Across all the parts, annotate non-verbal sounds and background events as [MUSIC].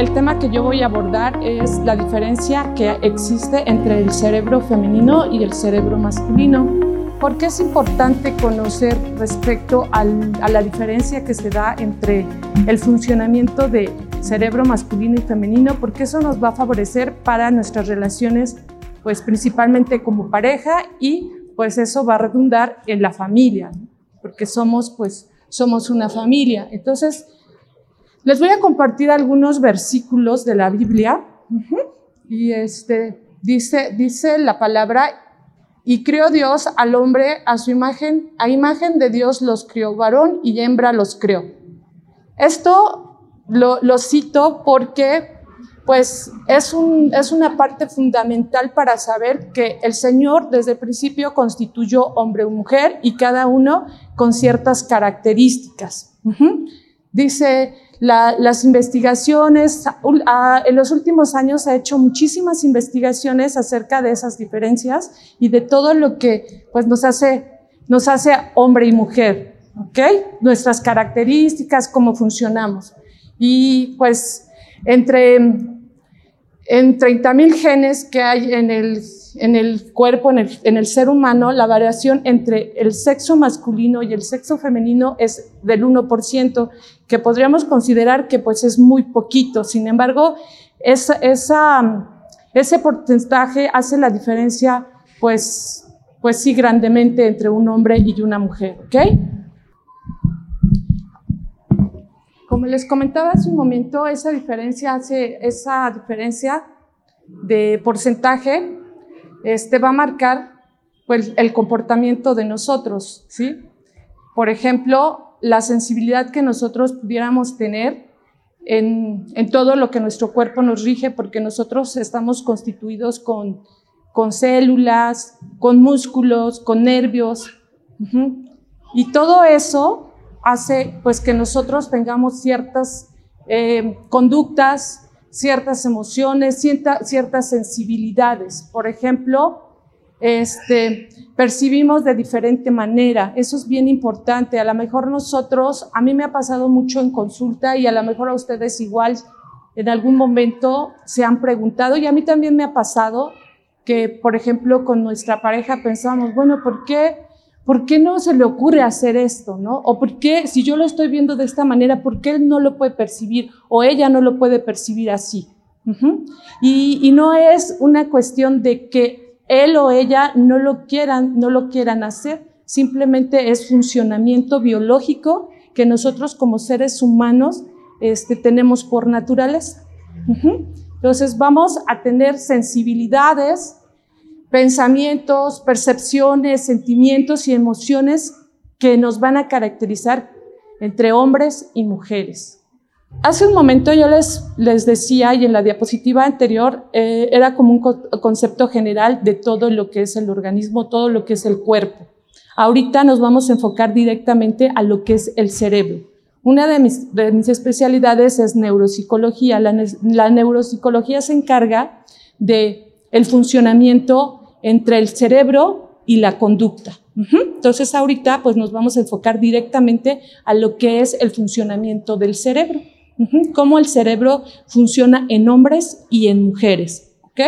el tema que yo voy a abordar es la diferencia que existe entre el cerebro femenino y el cerebro masculino. ¿Por qué es importante conocer respecto a la diferencia que se da entre el funcionamiento de cerebro masculino y femenino? Porque eso nos va a favorecer para nuestras relaciones, pues principalmente como pareja y pues eso va a redundar en la familia, porque somos pues somos una familia. Entonces, les voy a compartir algunos versículos de la Biblia. Y este, dice, dice la palabra, y creó Dios al hombre a su imagen, a imagen de Dios los crió, varón y hembra los creó. Esto lo, lo cito porque pues es, un, es una parte fundamental para saber que el Señor desde el principio constituyó hombre y mujer y cada uno con ciertas características. Dice las investigaciones, en los últimos años ha hecho muchísimas investigaciones acerca de esas diferencias y de todo lo que pues, nos, hace, nos hace hombre y mujer, ¿ok? Nuestras características, cómo funcionamos. Y pues entre en 30.000 genes que hay en el, en el cuerpo, en el, en el, ser humano, la variación entre el sexo masculino y el sexo femenino es del 1%, que podríamos considerar que pues es muy poquito. Sin embargo, esa, esa, ese porcentaje hace la diferencia pues, pues sí grandemente entre un hombre y una mujer, ¿ok? Como les comentaba hace un momento, esa diferencia, hace, esa diferencia de porcentaje este, va a marcar pues, el comportamiento de nosotros. ¿sí? Por ejemplo, la sensibilidad que nosotros pudiéramos tener en, en, todo lo que nuestro cuerpo nos rige, porque nosotros estamos constituidos con, con células, con músculos, con nervios. Y todo eso hace pues que nosotros tengamos ciertas eh, conductas, ciertas emociones, ciertas sensibilidades. Por ejemplo, este, percibimos de diferente manera. Eso es bien importante. A lo mejor nosotros, a mí me ha pasado mucho en consulta y a lo mejor a ustedes igual en algún momento se han preguntado y a mí también me ha pasado que, por ejemplo, con nuestra pareja pensamos, bueno, ¿por qué ¿por qué no se le ocurre hacer esto? ¿no? O por qué, si yo lo estoy viendo de esta manera, ¿por qué él no lo puede percibir o ella no lo puede percibir así? y, no es una cuestión de que él o ella no lo quieran, no lo quieran hacer, simplemente es funcionamiento biológico que nosotros como seres humanos este, tenemos por naturaleza. Entonces vamos a tener sensibilidades, pensamientos, percepciones, sentimientos y emociones que nos van a caracterizar entre hombres y mujeres. Hace un momento yo les, les decía, y en la diapositiva anterior, eh, era como un concepto general de todo lo que es el organismo, todo lo que es el cuerpo. Ahorita nos vamos a enfocar directamente a lo que es el cerebro. Una de mis, de mis especialidades es neuropsicología. La, la neuropsicología se encarga de el funcionamiento entre el cerebro y la conducta. Entonces ahorita pues nos vamos a enfocar directamente a lo que es el funcionamiento del cerebro, cómo el cerebro funciona en hombres y en mujeres, ¿ok?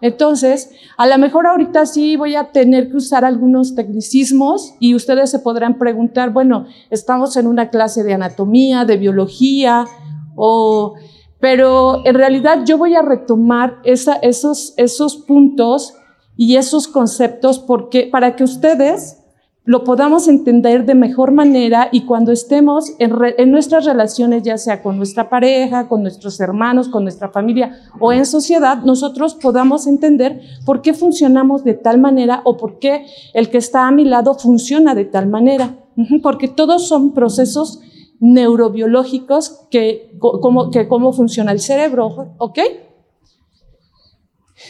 Entonces, a lo mejor ahorita sí voy a tener que usar algunos tecnicismos y ustedes se podrán preguntar, bueno, estamos en una clase de anatomía, de biología, o, pero en realidad yo voy a retomar esos, esos puntos y esos conceptos porque, para que ustedes lo podamos entender de mejor manera y cuando estemos en, nuestras relaciones, ya sea con nuestra pareja, con nuestros hermanos, con nuestra familia o en sociedad, nosotros podamos entender por qué funcionamos de tal manera o por qué el que está a mi lado funciona de tal manera. Porque todos son procesos neurobiológicos que, como, que cómo funciona el cerebro, ¿ok?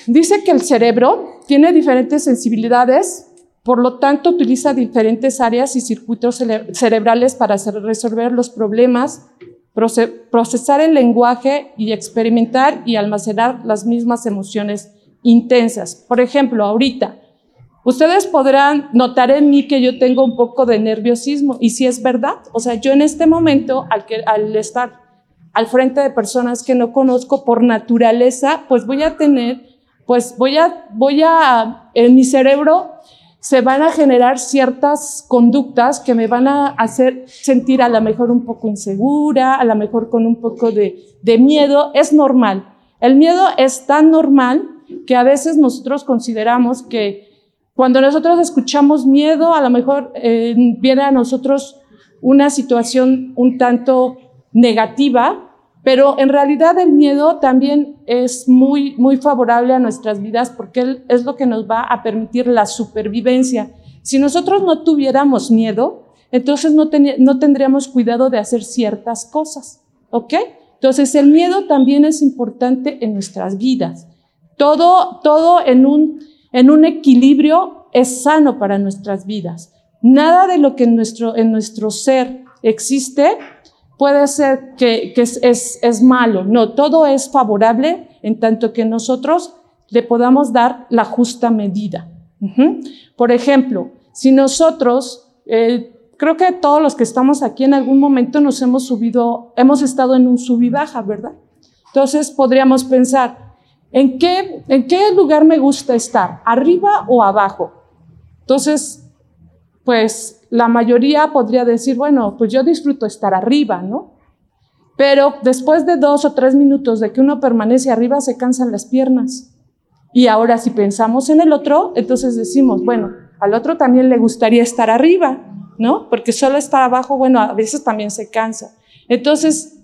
Dice que el cerebro tiene diferentes sensibilidades, por lo tanto utiliza diferentes áreas y circuitos cerebrales para resolver los problemas, procesar el lenguaje y experimentar y almacenar las mismas emociones intensas. Por ejemplo, ahorita, ustedes podrán notar en mí que yo tengo un poco de nerviosismo y si es verdad, o sea, yo en este momento, al, al estar al frente de personas que no conozco por naturaleza, pues voy a tener, pues voy a, voy a, en mi cerebro se van a generar ciertas conductas que me van a hacer sentir a lo mejor un poco insegura, a lo mejor con un poco de, miedo. Es normal. El miedo es tan normal que a veces nosotros consideramos que cuando nosotros escuchamos miedo, a lo mejor eh, viene a nosotros una situación un tanto negativa, pero en realidad el miedo también es muy, muy favorable a nuestras vidas porque es lo que nos va a permitir la supervivencia. Si nosotros no tuviéramos miedo, entonces no, no tendríamos cuidado de hacer ciertas cosas, ¿ok? Entonces el miedo también es importante en nuestras vidas. Todo, todo en un en un equilibrio es sano para nuestras vidas. Nada de lo que en nuestro, en nuestro ser existe puede ser que, es, malo. No, todo es favorable en tanto que nosotros le podamos dar la justa medida. Por ejemplo, si nosotros, eh, creo que todos los que estamos aquí en algún momento nos hemos subido, hemos estado en un sub y ¿verdad? Entonces podríamos pensar, ¿En qué, ¿En qué lugar me gusta estar? ¿Arriba o abajo? Entonces, pues la mayoría podría decir, bueno, pues yo disfruto estar arriba, ¿no? Pero después de dos o tres minutos de que uno permanece arriba, se cansan las piernas. Y ahora si pensamos en el otro, entonces decimos, bueno, al otro también le gustaría estar arriba, ¿no? Porque solo estar abajo, bueno, a veces también se cansa. Entonces,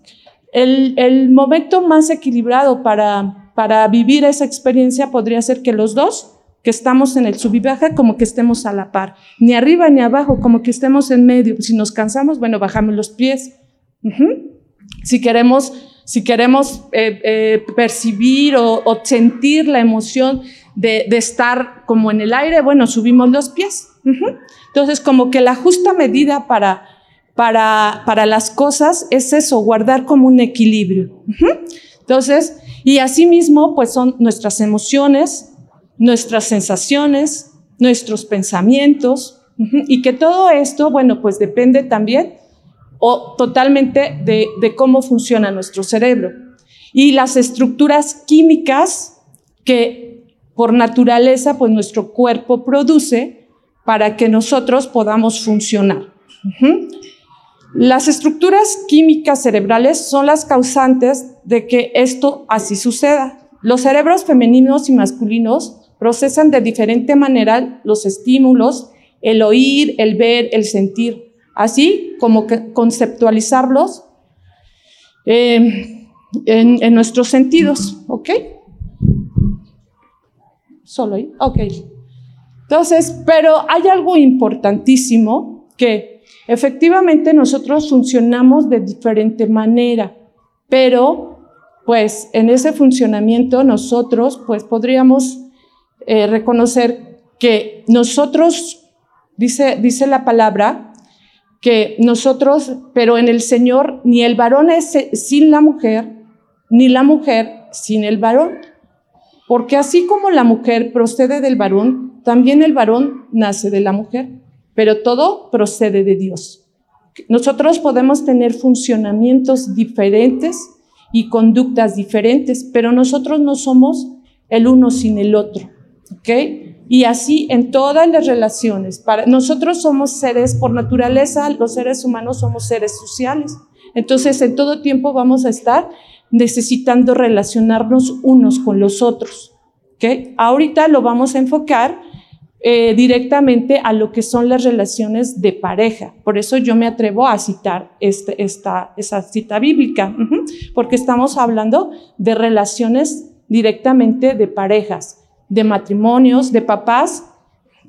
el, el momento más equilibrado para para vivir esa experiencia podría ser que los dos, que estamos en el sub y baja, como que estemos a la par, ni arriba ni abajo, como que estemos en medio. Si nos cansamos, bueno, bajamos los pies. Si queremos, si queremos eh, eh, percibir o, sentir la emoción de, estar como en el aire, bueno, subimos los pies. Entonces, como que la justa medida para, para, para las cosas es eso, guardar como un equilibrio. Entonces, y asimismo, pues son nuestras emociones, nuestras sensaciones, nuestros pensamientos, y que todo esto, bueno, pues depende también o totalmente de, cómo funciona nuestro cerebro. Y las estructuras químicas que por naturaleza, pues nuestro cuerpo produce para que nosotros podamos funcionar. Las estructuras químicas cerebrales son las causantes de que esto así suceda. Los cerebros femeninos y masculinos procesan de diferente manera los estímulos, el oír, el ver, el sentir, así como conceptualizarlos eh, en, en, nuestros sentidos, ¿ok? Solo ahí, ok. Entonces, pero hay algo importantísimo que Efectivamente, nosotros funcionamos de diferente manera, pero pues en ese funcionamiento nosotros pues podríamos eh, reconocer que nosotros, dice, dice la palabra, que nosotros, pero en el Señor, ni el varón es sin la mujer, ni la mujer sin el varón. Porque así como la mujer procede del varón, también el varón nace de la mujer pero todo procede de Dios. Nosotros podemos tener funcionamientos diferentes y conductas diferentes, pero nosotros no somos el uno sin el otro, ¿ok? Y así en todas las relaciones. Para, nosotros somos seres, por naturaleza, los seres humanos somos seres sociales. Entonces, en todo tiempo vamos a estar necesitando relacionarnos unos con los otros. ¿ok? Ahorita lo vamos a enfocar eh, directamente a lo que son las relaciones de pareja. Por eso yo me atrevo a citar este, esta, esa cita bíblica, porque estamos hablando de relaciones directamente de parejas, de matrimonios, de papás,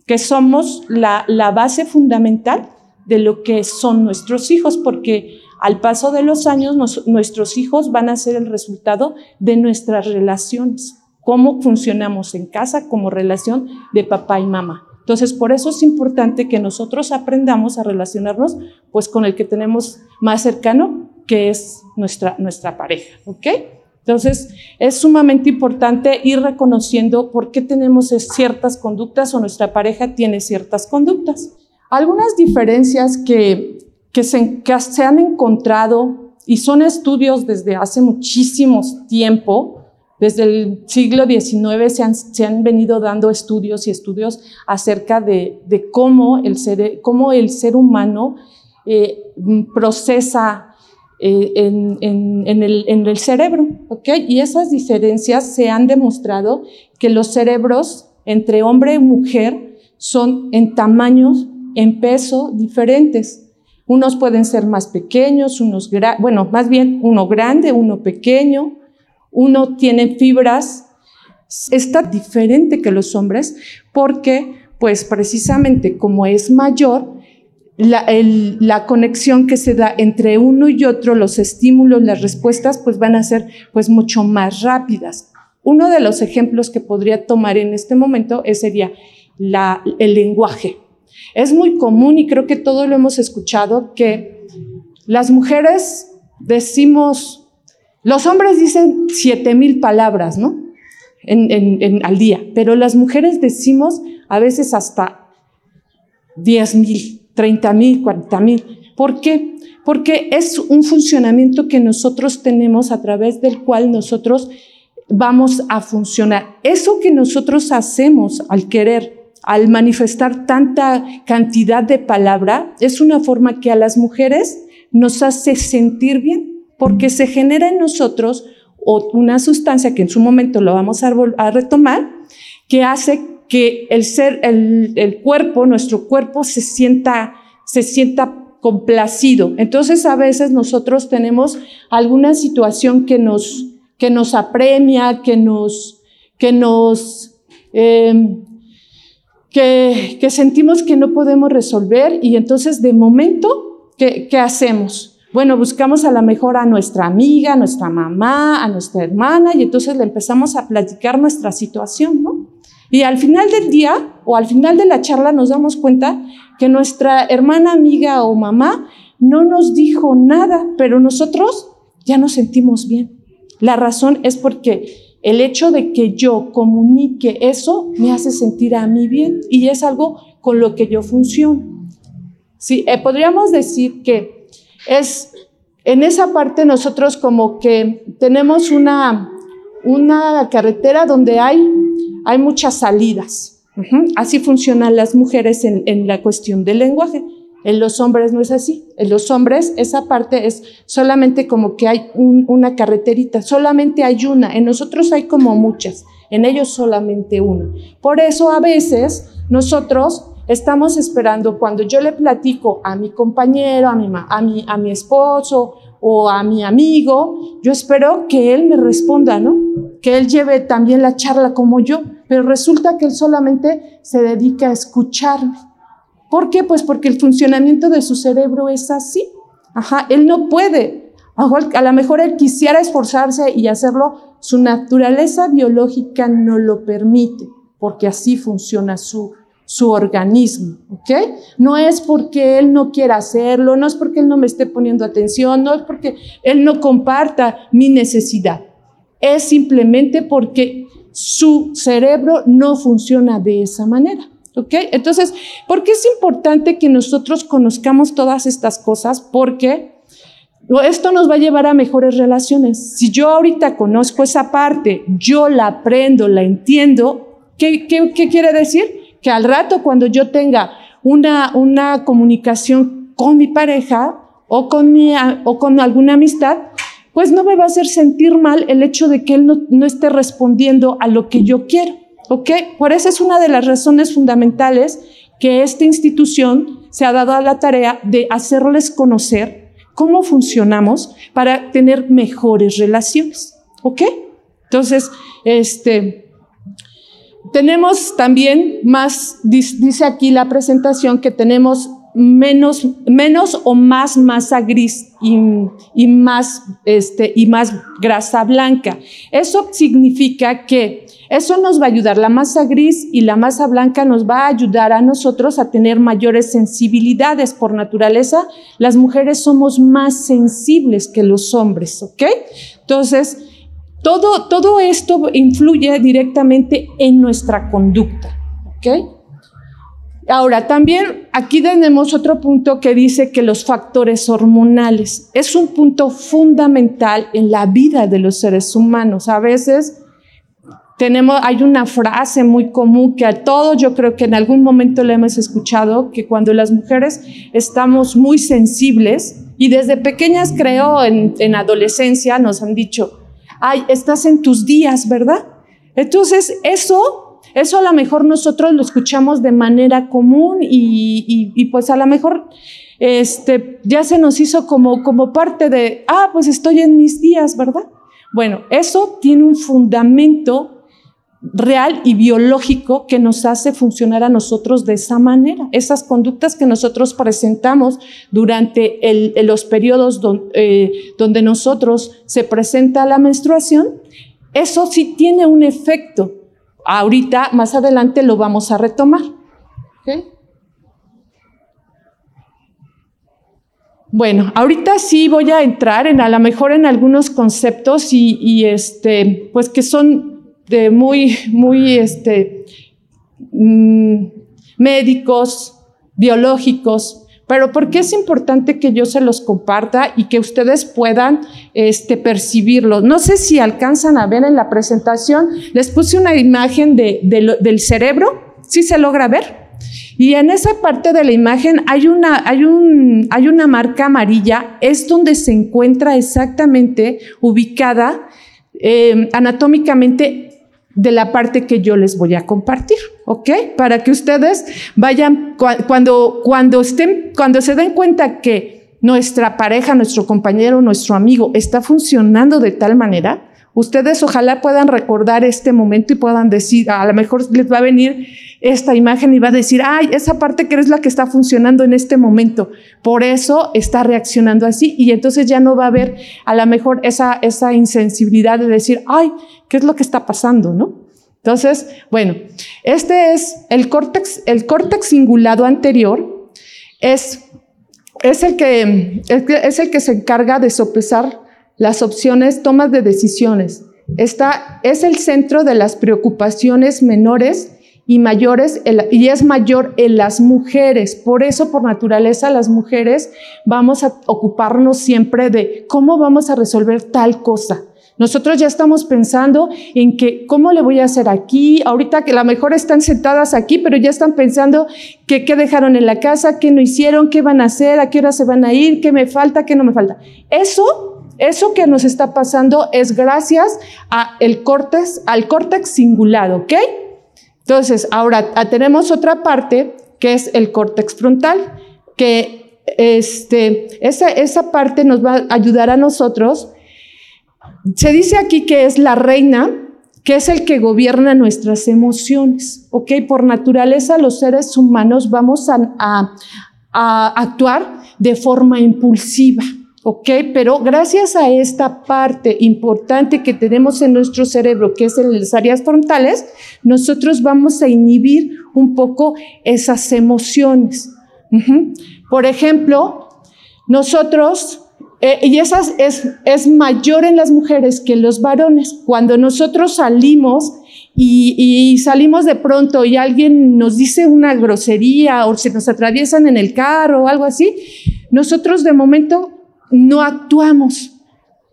que somos la, la base fundamental de lo que son nuestros hijos, porque al paso de los años nuestros hijos van a ser el resultado de nuestras relaciones cómo funcionamos en casa como relación de papá y mamá. Entonces, por eso es importante que nosotros aprendamos a relacionarnos pues con el que tenemos más cercano, que es nuestra, nuestra pareja, ¿ok? Entonces, es sumamente importante ir reconociendo por qué tenemos ciertas conductas o nuestra pareja tiene ciertas conductas. Algunas diferencias que, que, se, que se han encontrado y son estudios desde hace muchísimos tiempo, desde el siglo XIX se han, se han, venido dando estudios y estudios acerca de, de cómo, el ser, cómo el ser humano eh, procesa eh, en, el, cerebro, ¿ok? Y esas diferencias se han demostrado que los cerebros entre hombre y mujer son en tamaños, en peso diferentes. Unos pueden ser más pequeños, unos, bueno, más bien uno grande, uno pequeño, uno tiene fibras, está diferente que los hombres porque, pues precisamente como es mayor, la, conexión que se da entre uno y otro, los estímulos, las respuestas, pues van a ser pues mucho más rápidas. Uno de los ejemplos que podría tomar en este momento sería la, el lenguaje. Es muy común y creo que todos lo hemos escuchado que las mujeres decimos los hombres dicen siete mil palabras, ¿no? En, al día, pero las mujeres decimos a veces hasta diez mil, treinta mil, cuarenta mil. ¿Por qué? Porque es un funcionamiento que nosotros tenemos a través del cual nosotros vamos a funcionar. Eso que nosotros hacemos al querer, al manifestar tanta cantidad de palabra, es una forma que a las mujeres nos hace sentir bien porque se genera en nosotros una sustancia que en su momento lo vamos a, retomar, que hace que el ser, el, cuerpo, nuestro cuerpo se sienta, se sienta complacido. Entonces a veces nosotros tenemos alguna situación que nos, que nos apremia, que nos, que nos, em, que, sentimos que no podemos resolver y entonces de momento, ¿qué, qué hacemos? Bueno, buscamos a la mejor a nuestra amiga, a nuestra mamá, a nuestra hermana y entonces le empezamos a platicar nuestra situación, ¿no? Y al final del día o al final de la charla nos damos cuenta que nuestra hermana, amiga o mamá no nos dijo nada, pero nosotros ya nos sentimos bien. La razón es porque el hecho de que yo comunique eso me hace sentir a mí bien y es algo con lo que yo funciono. Sí, eh, podríamos decir que es, en esa parte nosotros como que tenemos una, una carretera donde hay, hay muchas salidas. Así funcionan las mujeres en, en, la cuestión del lenguaje. En los hombres no es así. En los hombres esa parte es solamente como que hay un, una carreterita, solamente hay una. En nosotros hay como muchas, en ellos solamente una. Por eso a veces nosotros Estamos esperando cuando yo le platico a mi compañero, a mi, a mi, a mi esposo o a mi amigo, yo espero que él me responda, ¿no? Que él lleve también la charla como yo, pero resulta que él solamente se dedica a escucharme. ¿Por qué? Pues porque el funcionamiento de su cerebro es así. Ajá, él no puede. A lo mejor él quisiera esforzarse y hacerlo, su naturaleza biológica no lo permite, porque así funciona su su organismo, ¿ok? No es porque él no quiera hacerlo, no es porque él no me esté poniendo atención, no es porque él no comparta mi necesidad, es simplemente porque su cerebro no funciona de esa manera. ¿Ok? Entonces, ¿por qué es importante que nosotros conozcamos todas estas cosas? Porque esto nos va a llevar a mejores relaciones. Si yo ahorita conozco esa parte, yo la aprendo, la entiendo, ¿qué, quiere decir? que al rato cuando yo tenga una, una comunicación con mi pareja o con, mi, o con alguna amistad, pues no me va a hacer sentir mal el hecho de que él no, esté respondiendo a lo que yo quiero. ¿Ok? Por eso es una de las razones fundamentales que esta institución se ha dado a la tarea de hacerles conocer cómo funcionamos para tener mejores relaciones. ¿Ok? Entonces, este, tenemos también más, dice aquí la presentación, que tenemos menos, menos o más masa gris y, y, más, este, y más grasa blanca. Eso significa que eso nos va a ayudar. La masa gris y la masa blanca nos va a ayudar a nosotros a tener mayores sensibilidades. Por naturaleza, las mujeres somos más sensibles que los hombres, ¿ok? Entonces, todo, todo esto influye directamente en nuestra conducta. ¿ok? Ahora, también aquí tenemos otro punto que dice que los factores hormonales es un punto fundamental en la vida de los seres humanos. A veces tenemos, hay una frase muy común que a todos yo creo que en algún momento le hemos escuchado, que cuando las mujeres estamos muy sensibles, y desde pequeñas creo en, en adolescencia nos han dicho, ay, estás en tus días, ¿verdad? Entonces, eso eso a lo mejor nosotros lo escuchamos de manera común y, pues a lo mejor este, ya se nos hizo como, como parte de, ah, pues estoy en mis días, ¿verdad? Bueno, eso tiene un fundamento real y biológico que nos hace funcionar a nosotros de esa manera. Esas conductas que nosotros presentamos durante los periodos eh, donde nosotros se presenta la menstruación, eso sí tiene un efecto Ahorita, más adelante, lo vamos a retomar. Bueno, ahorita sí voy a entrar en a lo mejor en algunos conceptos y, este, pues que son de muy, muy, este, mm, médicos, biológicos, pero ¿por qué es importante que yo se los comparta y que ustedes puedan este, percibirlo? No sé si alcanzan a ver en la presentación, les puse una imagen del cerebro, ¿sí se logra ver? Y en esa parte de la imagen hay una, marca amarilla, es donde se encuentra exactamente ubicada eh, anatómicamente de la parte que yo les voy a compartir, ¿ok? Para que ustedes vayan, cuando, cuando, estén, cuando se den cuenta que nuestra pareja, nuestro compañero, nuestro amigo está funcionando de tal manera, ustedes ojalá puedan recordar este momento y puedan decir, a lo mejor les va a venir esta imagen y va a decir, ay, esa parte que es la que está funcionando en este momento, por eso está reaccionando así y entonces ya no va a haber a lo mejor esa, esa insensibilidad de decir, ay, ¿qué es lo que está pasando? ¿No? Entonces, bueno, este es el córtex, el córtex cingulado anterior, es, es, el que, es el que se encarga de sopesar las opciones, tomas de decisiones. Esta es el centro de las preocupaciones menores y mayores y es mayor en las mujeres. Por eso, por naturaleza, las mujeres vamos a ocuparnos siempre de cómo vamos a resolver tal cosa. Nosotros ya estamos pensando en que, ¿cómo le voy a hacer aquí? Ahorita que a lo mejor están sentadas aquí, pero ya están pensando que qué dejaron en la casa, qué no hicieron, qué van a hacer, a qué hora se van a ir, qué me falta, qué no me falta. Eso, eso que nos está pasando es gracias a el córtex, al córtex cingulado, ¿ok? Entonces, ahora tenemos otra parte que es el córtex frontal, que este, esa, esa parte nos va a ayudar a nosotros se dice aquí que es la reina, que es el que gobierna nuestras emociones, ¿ok? Por naturaleza los seres humanos vamos a, actuar de forma impulsiva, ¿ok? Pero gracias a esta parte importante que tenemos en nuestro cerebro, que es en las áreas frontales, nosotros vamos a inhibir un poco esas emociones. Por ejemplo, nosotros eh, y esa es, es mayor en las mujeres que en los varones. Cuando nosotros salimos y, salimos de pronto y alguien nos dice una grosería o se nos atraviesan en el carro o algo así, nosotros de momento no actuamos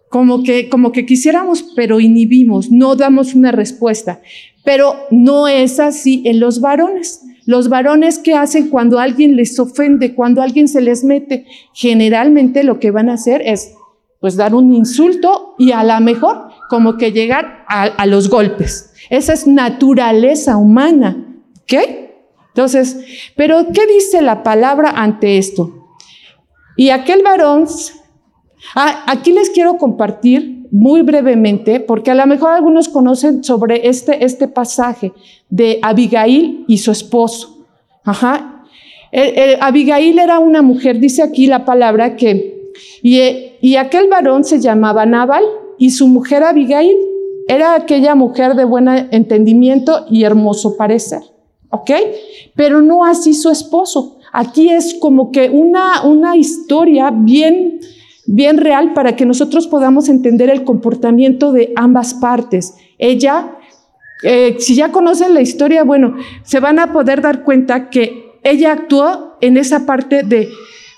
como que, como que quisiéramos, pero inhibimos, no damos una respuesta. Pero no es así en los varones. Los varones que hacen cuando alguien les ofende, cuando alguien se les mete, generalmente lo que van a hacer es pues dar un insulto y a lo mejor como que llegar a, los golpes. Esa es naturaleza humana. ¿Qué? Entonces, pero ¿qué dice la palabra ante esto? Y aquel varón, ah, aquí les quiero compartir muy brevemente, porque a lo mejor algunos conocen sobre este, este pasaje de Abigail y su esposo. Ajá. Abigail era una mujer, dice aquí la palabra que, y, y aquel varón se llamaba Nabal y su mujer Abigail era aquella mujer de buen entendimiento y hermoso parecer. ¿Ok? Pero no así su esposo. Aquí es como que una, una historia bien, bien real para que nosotros podamos entender el comportamiento de ambas partes. Ella, eh, si ya conocen la historia, bueno, se van a poder dar cuenta que ella actuó en esa parte de,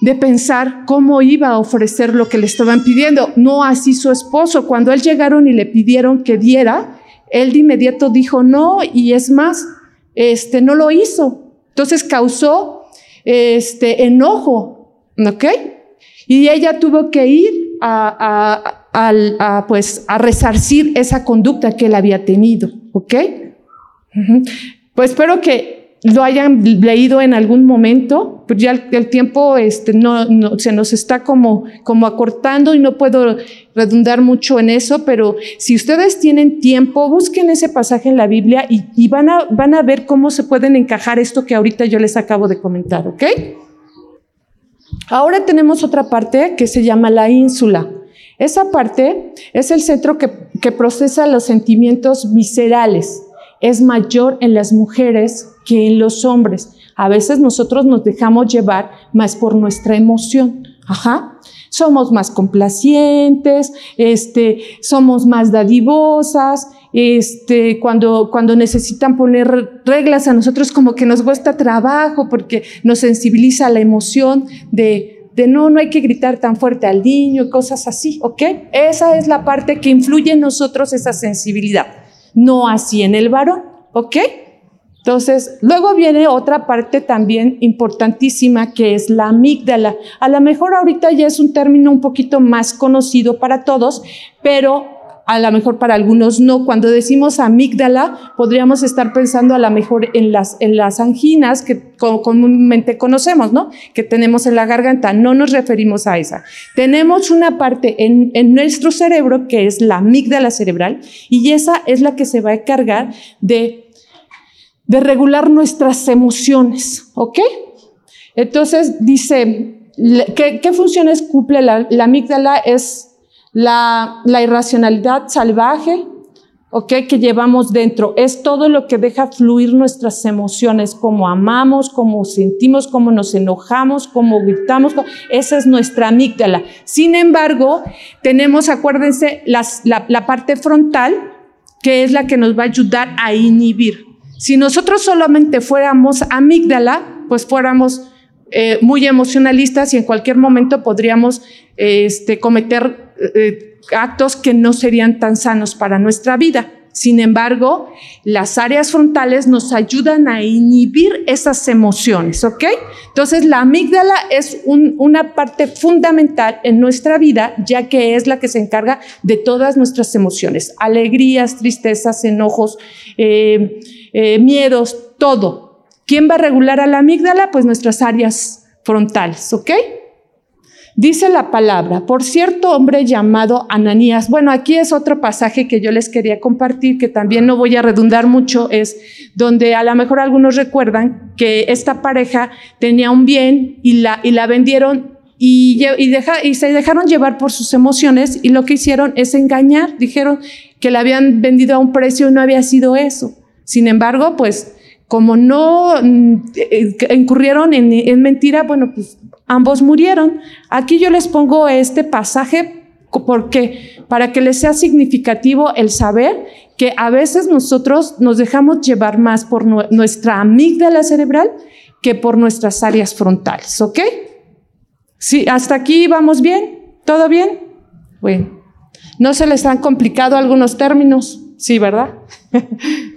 de pensar cómo iba a ofrecer lo que le estaban pidiendo. No así su esposo. Cuando él llegaron y le pidieron que diera, él de inmediato dijo no y es más, este, no lo hizo. Entonces causó este, enojo, ¿ok? Y ella tuvo que ir a, pues, a resarcir esa conducta que él había tenido, ¿ok? Pues espero que lo hayan leído en algún momento, pero ya el, tiempo este, no, no, se nos está como, como acortando y no puedo redundar mucho en eso, pero si ustedes tienen tiempo, busquen ese pasaje en la Biblia y, y van, a, van a ver cómo se pueden encajar esto que ahorita yo les acabo de comentar, ¿ok? Ahora tenemos otra parte que se llama la ínsula. Esa parte es el centro que, procesa los sentimientos viscerales. Es mayor en las mujeres que en los hombres. A veces nosotros nos dejamos llevar más por nuestra emoción. Ajá. Somos más complacientes, este, somos más dadivosas, este, cuando, necesitan poner reglas a nosotros como que nos cuesta trabajo porque nos sensibiliza la emoción de, de no, no hay que gritar tan fuerte al niño, cosas así, ¿ok? Esa es la parte que influye en nosotros esa sensibilidad, no así en el varón, ¿ok? Entonces, luego viene otra parte también importantísima que es la amígdala. A lo mejor ahorita ya es un término un poquito más conocido para todos, pero a lo mejor para algunos no. Cuando decimos amígdala, podríamos estar pensando a lo mejor en las, en las anginas que comúnmente conocemos, ¿no? Que tenemos en la garganta. No nos referimos a esa. Tenemos una parte en, en nuestro cerebro que es la amígdala cerebral y esa es la que se va a encargar de de regular nuestras emociones, ¿ok? Entonces dice, ¿qué, funciones cumple la, amígdala? Es la, irracionalidad salvaje, ¿ok? Que llevamos dentro. Es todo lo que deja fluir nuestras emociones, cómo amamos, cómo sentimos, cómo nos enojamos, cómo gritamos. Esa es nuestra amígdala. Sin embargo, tenemos, acuérdense, la, parte frontal, que es la que nos va a ayudar a inhibir. Si nosotros solamente fuéramos amígdala, pues fuéramos eh, muy emocionalistas y en cualquier momento podríamos este, cometer eh, actos que no serían tan sanos para nuestra vida. Sin embargo, las áreas frontales nos ayudan a inhibir esas emociones, ¿ok? Entonces, la amígdala es una parte fundamental en nuestra vida, ya que es la que se encarga de todas nuestras emociones, alegrías, tristezas, enojos, eh, eh, miedos, todo. ¿Quién va a regular a la amígdala? Pues nuestras áreas frontales, ¿ok? Dice la palabra, por cierto hombre llamado Ananías. Bueno, aquí es otro pasaje que yo les quería compartir, que también no voy a redundar mucho, es donde a lo mejor algunos recuerdan que esta pareja tenía un bien y la, y la vendieron y, y, y se dejaron llevar por sus emociones y lo que hicieron es engañar. Dijeron que la habían vendido a un precio y no había sido eso. Sin embargo, pues como no mm, eh, incurrieron en, en mentira, bueno, pues ambos murieron. Aquí yo les pongo este pasaje porque para que les sea significativo el saber que a veces nosotros nos dejamos llevar más por nuestra amígdala cerebral que por nuestras áreas frontales, ¿ok? Sí, hasta aquí vamos bien, ¿todo bien? Bueno, ¿no se les han complicado algunos términos? Sí, ¿verdad? [LAUGHS]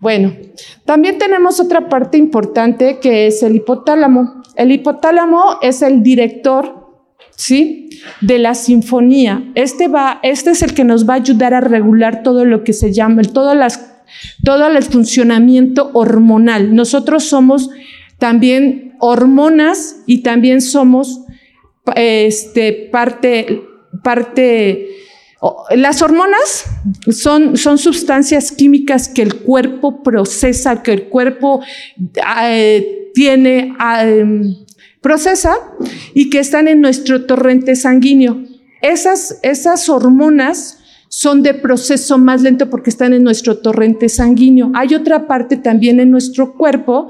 bueno, también tenemos otra parte importante que es el hipotálamo. El hipotálamo es el director, ¿sí? De la sinfonía. Este, va, este es el que nos va a ayudar a regular todo lo que se llama, todo, las, todo el funcionamiento hormonal. Nosotros somos también hormonas y también somos este, parte, parte las hormonas son, son, sustancias químicas que el cuerpo procesa, que el cuerpo eh, tiene, em, procesa y que están en nuestro torrente sanguíneo. Esas, esas hormonas son de proceso más lento porque están en nuestro torrente sanguíneo. Hay otra parte también en nuestro cuerpo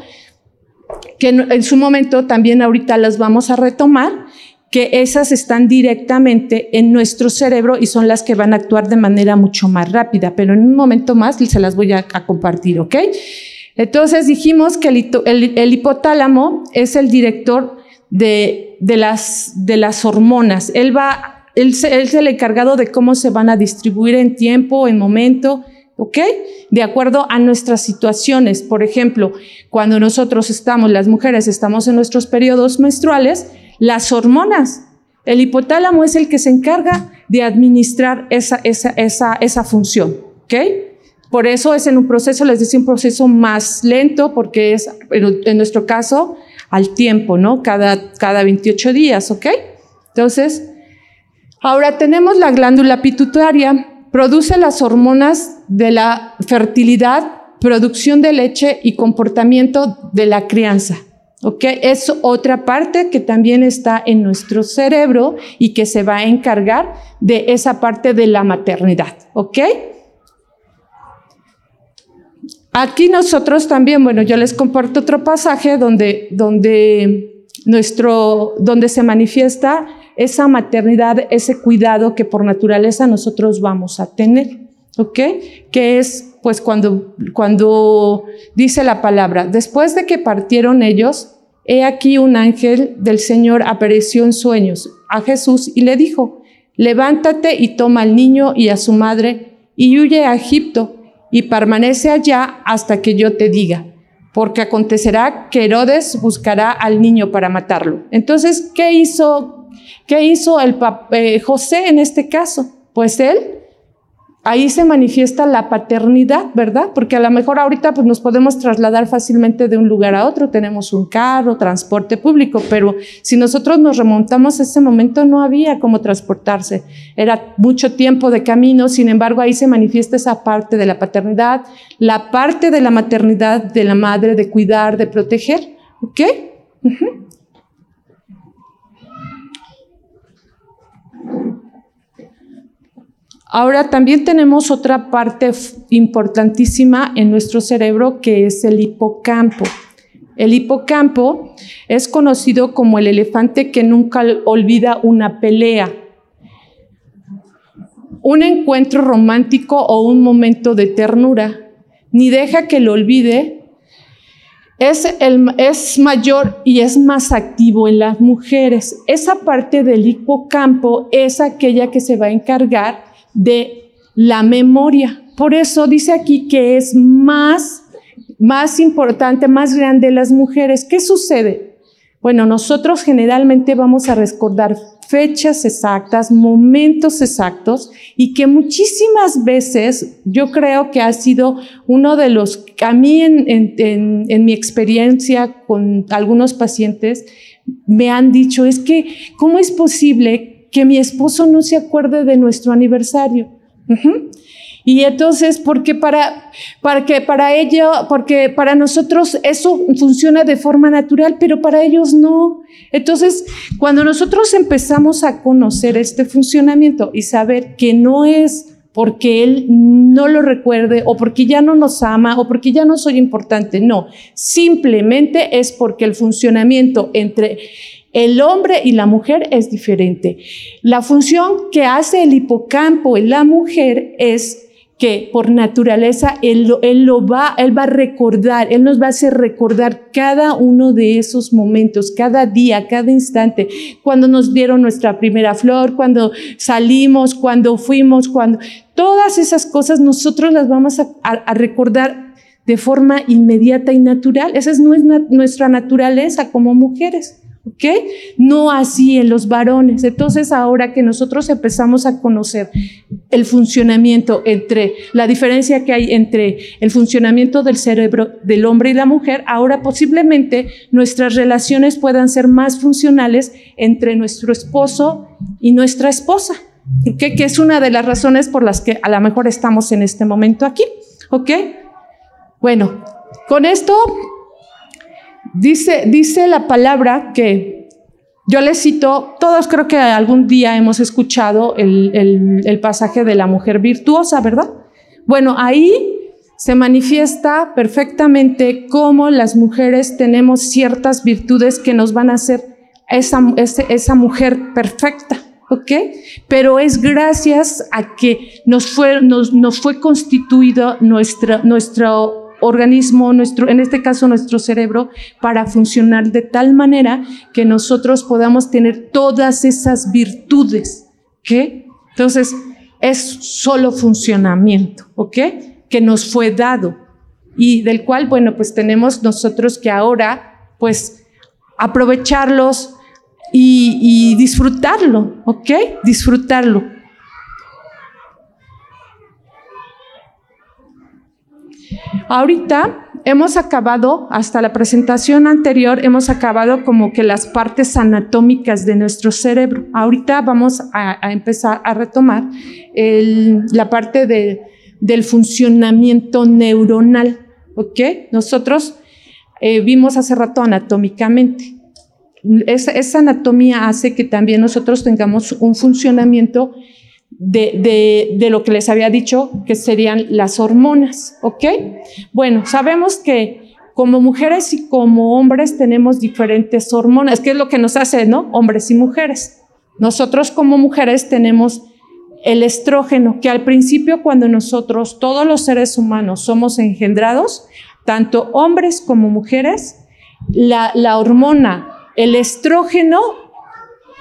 que en, su momento también ahorita las vamos a retomar, que esas están directamente en nuestro cerebro y son las que van a actuar de manera mucho más rápida, pero en un momento más se las voy a, compartir, ¿ok? Entonces dijimos que el, hipotálamo es el director de, las, de las hormonas. Él, va, él, es el encargado de cómo se van a distribuir en tiempo, en momento, ¿ok? De acuerdo a nuestras situaciones. Por ejemplo, cuando nosotros estamos, las mujeres estamos en nuestros periodos menstruales, las hormonas, el hipotálamo es el que se encarga de administrar esa, esa, esa, esa función, ¿ok? Por eso es en un proceso, les decía, un proceso más lento, porque es, en nuestro caso, al tiempo, ¿no? Cada, cada 28 días, ¿ok? Entonces, ahora tenemos la glándula pituitaria, produce las hormonas de la fertilidad, producción de leche y comportamiento de la crianza. ¿Ok? Es otra parte que también está en nuestro cerebro y que se va a encargar de esa parte de la maternidad. ¿Ok? Aquí nosotros también, bueno, yo les comparto otro pasaje donde, donde, nuestro, donde se manifiesta esa maternidad, ese cuidado que por naturaleza nosotros vamos a tener, ¿ok? Que es, pues, cuando, cuando dice la palabra, después de que partieron ellos, he aquí un ángel del Señor apareció en sueños a Jesús y le dijo, levántate y toma al niño y a su madre y huye a Egipto y permanece allá hasta que yo te diga, porque acontecerá que Herodes buscará al niño para matarlo. Entonces, ¿qué hizo, qué hizo el eh, José en este caso? Pues él ahí se manifiesta la paternidad, ¿verdad? Porque a lo mejor ahorita pues, nos podemos trasladar fácilmente de un lugar a otro, tenemos un carro, transporte público, pero si nosotros nos remontamos a ese momento no había cómo transportarse, era mucho tiempo de camino, sin embargo ahí se manifiesta esa parte de la paternidad, la parte de la maternidad de la madre, de cuidar, de proteger, ¿ok? Ahora también tenemos otra parte importantísima en nuestro cerebro que es el hipocampo. El hipocampo es conocido como el elefante que nunca olvida una pelea, un encuentro romántico o un momento de ternura, ni deja que lo olvide. Es, es mayor y es más activo en las mujeres. Esa parte del hipocampo es aquella que se va a encargar de la memoria. Por eso dice aquí que es más, más importante, más grande las mujeres. ¿Qué sucede? Bueno, nosotros generalmente vamos a recordar fechas exactas, momentos exactos y que muchísimas veces yo creo que ha sido uno de los, a mí en, en mi experiencia con algunos pacientes me han dicho, es que, ¿cómo es posible que mi esposo no se acuerde de nuestro aniversario. Y entonces, porque para, para que para porque para nosotros eso funciona de forma natural, pero para ellos no. Entonces, cuando nosotros empezamos a conocer este funcionamiento y saber que no es porque él no lo recuerde o porque ya no nos ama o porque ya no soy importante, no, simplemente es porque el funcionamiento entre el hombre y la mujer es diferente. La función que hace el hipocampo en la mujer es que por naturaleza él, lo va, él va a recordar, él nos va a hacer recordar cada uno de esos momentos, cada día, cada instante, cuando nos dieron nuestra primera flor, cuando salimos, cuando fuimos, cuando todas esas cosas nosotros las vamos a, recordar de forma inmediata y natural. Esa es nuestra naturaleza como mujeres. ¿Ok? No así en los varones. Entonces, ahora que nosotros empezamos a conocer el funcionamiento entre, la diferencia que hay entre el funcionamiento del cerebro del hombre y la mujer, ahora posiblemente nuestras relaciones puedan ser más funcionales entre nuestro esposo y nuestra esposa. ¿Ok? Que es una de las razones por las que a lo mejor estamos en este momento aquí. ¿Ok? Bueno, con esto Dice, dice la palabra que yo le cito, todos creo que algún día hemos escuchado el, el pasaje de la mujer virtuosa, ¿verdad? Bueno, ahí se manifiesta perfectamente cómo las mujeres tenemos ciertas virtudes que nos van a hacer esa, mujer perfecta, ¿ok? Pero es gracias a que nos fue, nos, nos fue constituido nuestra, nuestro organismo, nuestro, en este caso nuestro cerebro, para funcionar de tal manera que nosotros podamos tener todas esas virtudes. ¿ok? Entonces, es solo funcionamiento, ¿ok? Que nos fue dado y del cual, bueno, pues tenemos nosotros que ahora, pues, aprovecharlos y, y disfrutarlo, ¿ok? Disfrutarlo. Ahorita hemos acabado, hasta la presentación anterior, hemos acabado como que las partes anatómicas de nuestro cerebro. Ahorita vamos a, empezar a retomar la parte del funcionamiento neuronal, ¿ok? Nosotros eh, vimos hace rato anatómicamente. esa anatomía hace que también nosotros tengamos un funcionamiento de, lo que les había dicho, que serían las hormonas, ¿ok? Bueno, sabemos que como mujeres y como hombres tenemos diferentes hormonas, que es lo que nos hace, ¿no? Hombres y mujeres. Nosotros como mujeres tenemos el estrógeno, que al principio cuando nosotros, todos los seres humanos, somos engendrados, tanto hombres como mujeres, la, la hormona, el estrógeno,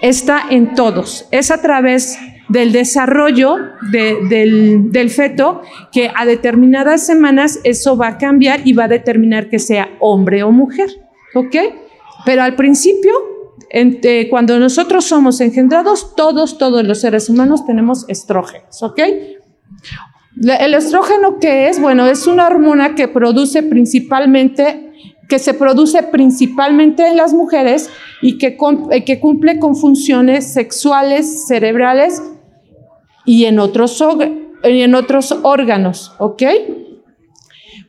está en todos. Es a través del desarrollo del, feto, que a determinadas semanas eso va a cambiar y va a determinar que sea hombre o mujer. ¿Ok? Pero al principio, eh, cuando nosotros somos engendrados, todos, todos los seres humanos tenemos estrógenos. ¿Ok? El estrógeno, ¿qué es? Bueno, es una hormona que produce principalmente que se produce principalmente en las mujeres y que, eh, cumple con funciones sexuales, cerebrales y en otros, en otros órganos, ¿ok?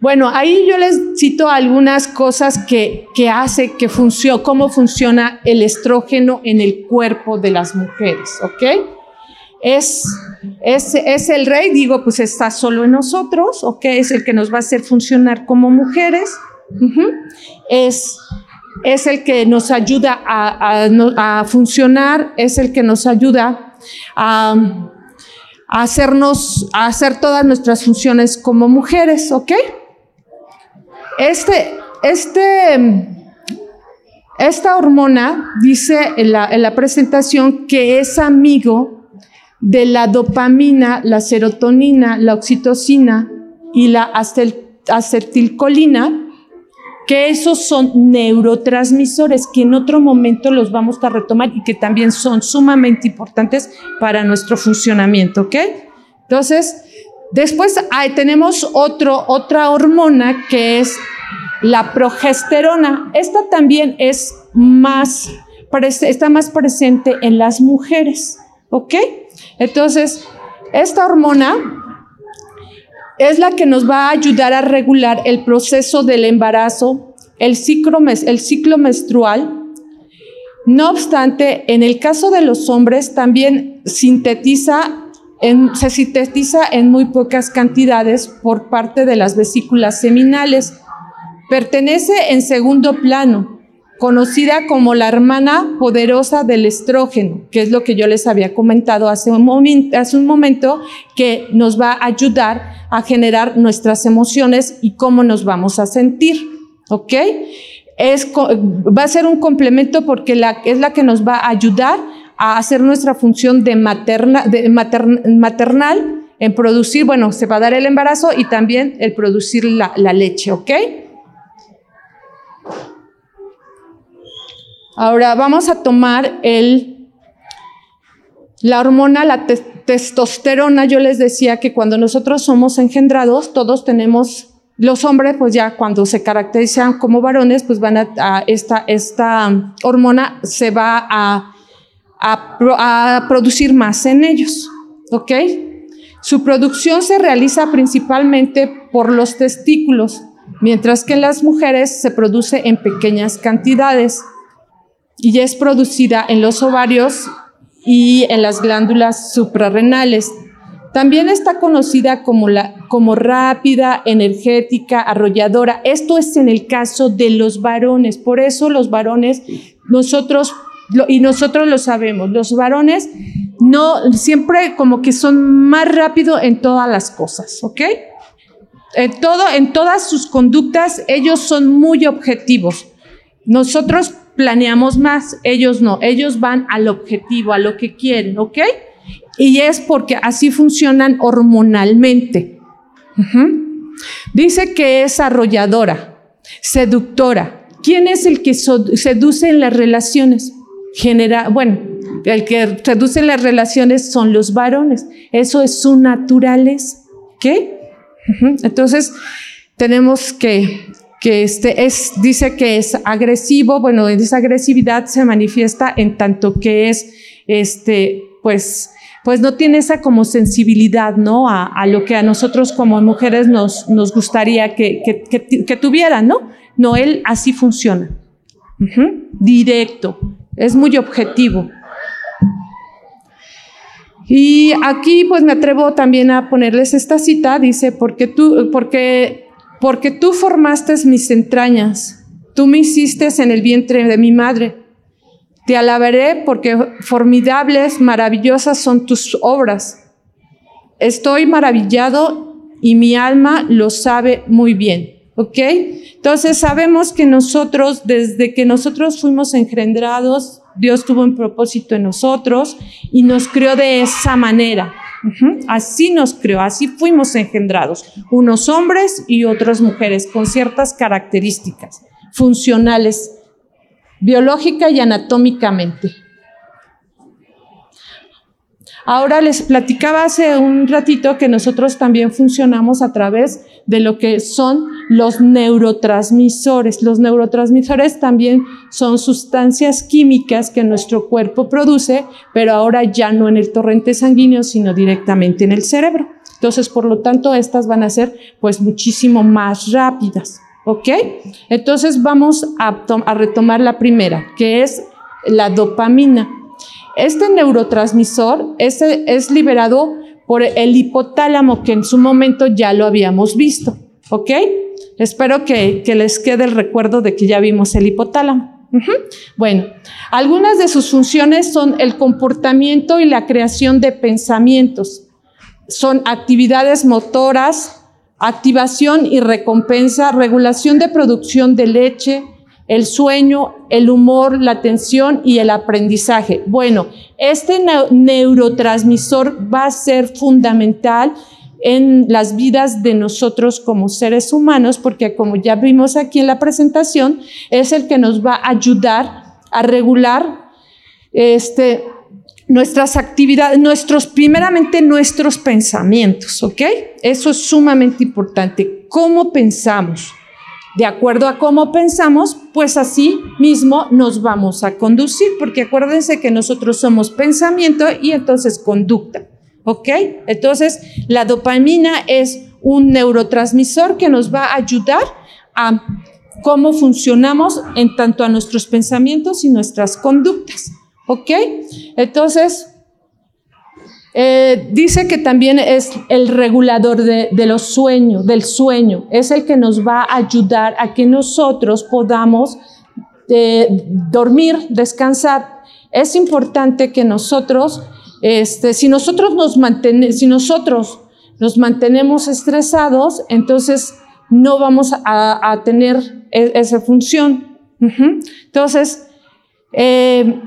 Bueno, ahí yo les cito algunas cosas que, que hace que funcione, cómo funciona el estrógeno en el cuerpo de las mujeres, ¿ok? Es, es, es el rey, digo, pues está solo en nosotros, ¿ok? Es el que nos va a hacer funcionar como mujeres. Es, el que nos ayuda a, funcionar, es el que nos ayuda a a hacernos, a hacer todas nuestras funciones como mujeres, ¿ok? Este, este, esta hormona dice en la, en la presentación que es amigo de la dopamina, la serotonina, la oxitocina y la acetilcolina, que esos son neurotransmisores que en otro momento los vamos a retomar y que también son sumamente importantes para nuestro funcionamiento, ¿ok? Entonces, después tenemos otro, otra hormona que es la progesterona. Esta también es más, está más presente en las mujeres, ¿ok? Entonces, esta hormona es la que nos va a ayudar a regular el proceso del embarazo, el ciclo, menstrual. No obstante, en el caso de los hombres también sintetiza se sintetiza en muy pocas cantidades por parte de las vesículas seminales. Pertenece en segundo plano conocida como la hermana poderosa del estrógeno, que es lo que yo les había comentado hace un, momento, que nos va a ayudar a generar nuestras emociones y cómo nos vamos a sentir, ¿ok? Es, va a ser un complemento porque es la que nos va a ayudar a hacer nuestra función de, materna, maternal en producir, bueno, se va a dar el embarazo y también el producir la leche, ¿ok? Ahora vamos a tomar el, la hormona, la testosterona. Yo les decía que cuando nosotros somos engendrados, todos tenemos, los hombres, pues ya cuando se caracterizan como varones, pues van a, esta, esta hormona se va a, a producir más en ellos. ¿Ok? Su producción se realiza principalmente por los testículos, mientras que en las mujeres se produce en pequeñas cantidades y es producida en los ovarios y en las glándulas suprarrenales. También está conocida como, la, como rápida, energética, arrolladora. Esto es en el caso de los varones. Por eso los varones, nosotros, y nosotros lo sabemos, los varones no siempre como que son más rápidos en todas las cosas, ¿ok? En, todo, en todas sus conductas, ellos son muy objetivos. Nosotros planeamos más, ellos no, ellos van al objetivo, a lo que quieren, ¿ok? Y es porque así funcionan hormonalmente. Dice que es arrolladora, seductora. ¿Quién es el que seduce en las relaciones? Bueno, el que seduce en las relaciones son los varones. Eso es su naturaleza. ¿Qué? Entonces, tenemos que, que este es, dice que es agresivo, bueno, esa agresividad se manifiesta en tanto que es, este, pues, pues no tiene esa como sensibilidad, ¿no? A, lo que a nosotros como mujeres nos, nos gustaría que, que, que, tuvieran, ¿no? No, él así funciona. Directo, es muy objetivo. Y aquí pues me atrevo también a ponerles esta cita, dice, porque tú, porque, porque tú formaste mis entrañas, tú me hiciste en el vientre de mi madre. Te alabaré porque formidables, maravillosas son tus obras. Estoy maravillado y mi alma lo sabe muy bien. ¿Ok? Entonces sabemos que nosotros, desde que nosotros fuimos engendrados, Dios tuvo un propósito en nosotros y nos creó de esa manera. Así nos creó, así fuimos engendrados, unos hombres y otras mujeres con ciertas características funcionales, biológica y anatómicamente. Ahora les platicaba hace un ratito que nosotros también funcionamos a través de lo que son los neurotransmisores. Los neurotransmisores también son sustancias químicas que nuestro cuerpo produce, pero ahora ya no en el torrente sanguíneo, sino directamente en el cerebro. Entonces, por lo tanto, estas van a ser pues muchísimo más rápidas. ¿Ok? Entonces vamos a, a retomar la primera, que es la dopamina. Este neurotransmisor es, liberado por el hipotálamo, que en su momento ya lo habíamos visto. ¿Ok? Espero que, les quede el recuerdo de que ya vimos el hipotálamo. Bueno, algunas de sus funciones son el comportamiento y la creación de pensamientos. Son actividades motoras, activación y recompensa, regulación de producción de leche, el sueño, el humor, la atención y el aprendizaje. Bueno, este neurotransmisor va a ser fundamental en las vidas de nosotros como seres humanos, porque como ya vimos aquí en la presentación, es el que nos va a ayudar a regular este, nuestras actividades, nuestros, primeramente nuestros pensamientos, ¿ok? Eso es sumamente importante. ¿Cómo pensamos? De acuerdo a cómo pensamos, pues así mismo nos vamos a conducir, porque acuérdense que nosotros somos pensamiento y entonces conducta. ¿Ok? Entonces, la dopamina es un neurotransmisor que nos va a ayudar a cómo funcionamos en tanto a nuestros pensamientos y nuestras conductas. ¿Ok? Entonces, eh, dice que también es el regulador de, los sueños, del sueño. Es el que nos va a ayudar a que nosotros podamos eh, dormir, descansar. Es importante que nosotros, este, si nosotros nos mantenemos, si nosotros nos mantenemos estresados, entonces no vamos a, tener e, esa función. Entonces, eh,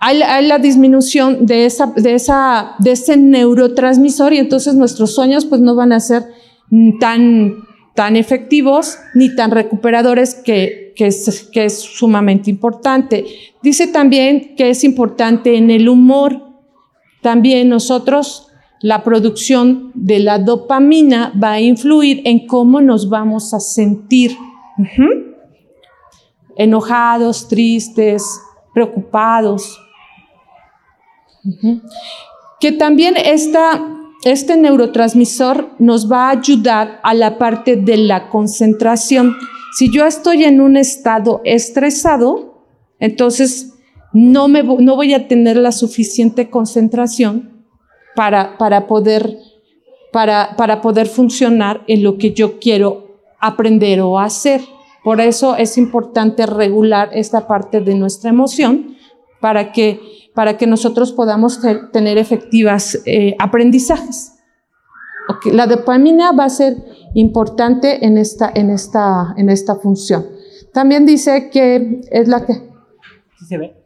hay, la disminución de, ese neurotransmisor y entonces nuestros sueños pues no van a ser tan, tan efectivos ni tan recuperadores que, que, es, que es sumamente importante. Dice también que es importante en el humor. También nosotros, la producción de la dopamina va a influir en cómo nos vamos a sentir. Enojados, tristes, preocupados. Que también este neurotransmisor nos va a ayudar a la parte de la concentración. Si yo estoy en un estado estresado, entonces no, me, no voy a tener la suficiente concentración para, para, poder, para, para poder funcionar en lo que yo quiero aprender o hacer. Por eso es importante regular esta parte de nuestra emoción para que para que nosotros podamos tener efectivas eh, aprendizajes. la dopamina va a ser importante en esta, en esta, en esta función. También dice que es la que... ¿Sí se ve?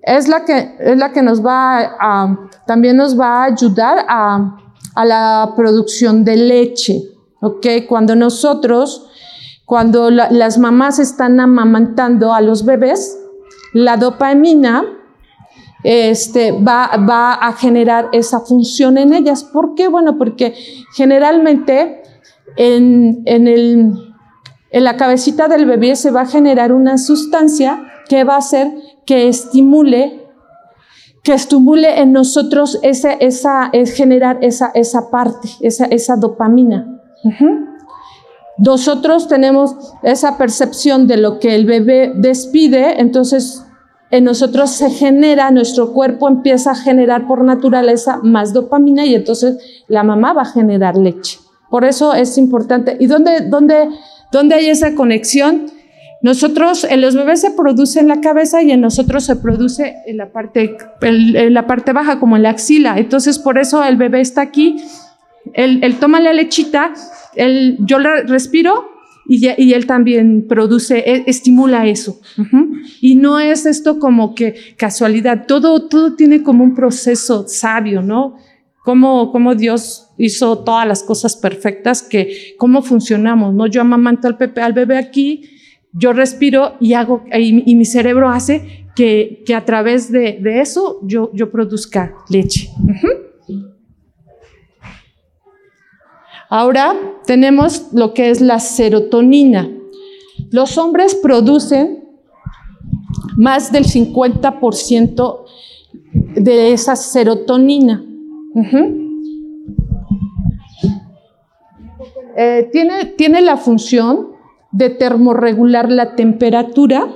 Es la que, es la que nos va a, también nos va a ayudar a, a la producción de leche. Cuando nosotros, cuando las mamás están amamantando a los bebés, la dopamina este, va, va, a generar esa función en ellas. ¿Por qué? Bueno, porque generalmente en, en, el, en la cabecita del bebé se va a generar una sustancia que va a hacer que estimule que estimule en nosotros esa, esa, es generar esa, esa parte, esa, esa dopamina. Nosotros tenemos esa percepción de lo que el bebé despide, entonces en nosotros se genera, nuestro cuerpo empieza a generar por naturaleza más dopamina y entonces la mamá va a generar leche. Por eso es importante. ¿Y dónde, dónde, dónde hay esa conexión? Nosotros, en los bebés se produce en la cabeza y en nosotros se produce en la parte, en la parte baja, como en la axila. Entonces, por eso el bebé está aquí, él, toma la lechita, él, yo la respiro y, él también produce, e, estimula eso. Y no es esto como que casualidad, todo, todo tiene como un proceso sabio, ¿no? Cómo, cómo Dios hizo todas las cosas perfectas, que cómo funcionamos, ¿no? Yo amamanto al, bebé, al bebé aquí, yo respiro y hago, y, mi cerebro hace que, que a través de, de, eso yo, yo produzca leche. Ahora tenemos lo que es la serotonina. Los hombres producen más del 50% de esa serotonina. Eh, tiene, tiene la función de termorregular la temperatura,